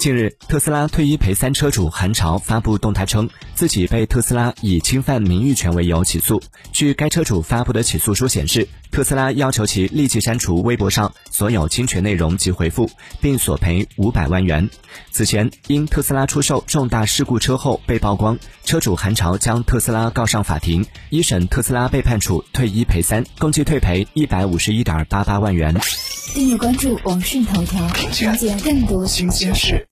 近日特斯拉退一赔三车主韩朝发布动态称自己被特斯拉以侵犯名誉权为由起诉。据该车主发布的起诉书显示特斯拉要求其立即删除微博上所有侵权内容及回复并索赔五百万元。此前因特斯拉出售重大事故车后被曝光车主韩朝将特斯拉告上法庭一审特斯拉被判处退一赔三共计退赔一百五十一点八八万元。订阅关注网讯头条了解更多新鲜事。